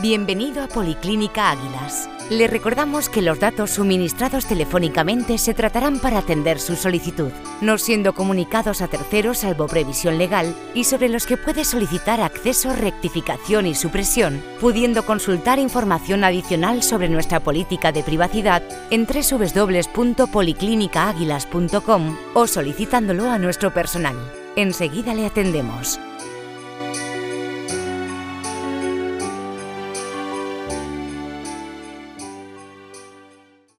Bienvenido a Policlínica Águilas. Le recordamos que los datos suministrados telefónicamente se tratarán para atender su solicitud, no siendo comunicados a terceros salvo previsión legal y sobre los que puede solicitar acceso, rectificación y supresión, pudiendo consultar información adicional sobre nuestra política de privacidad en www.policlinicaáguilas.com o solicitándolo a nuestro personal. Enseguida le atendemos.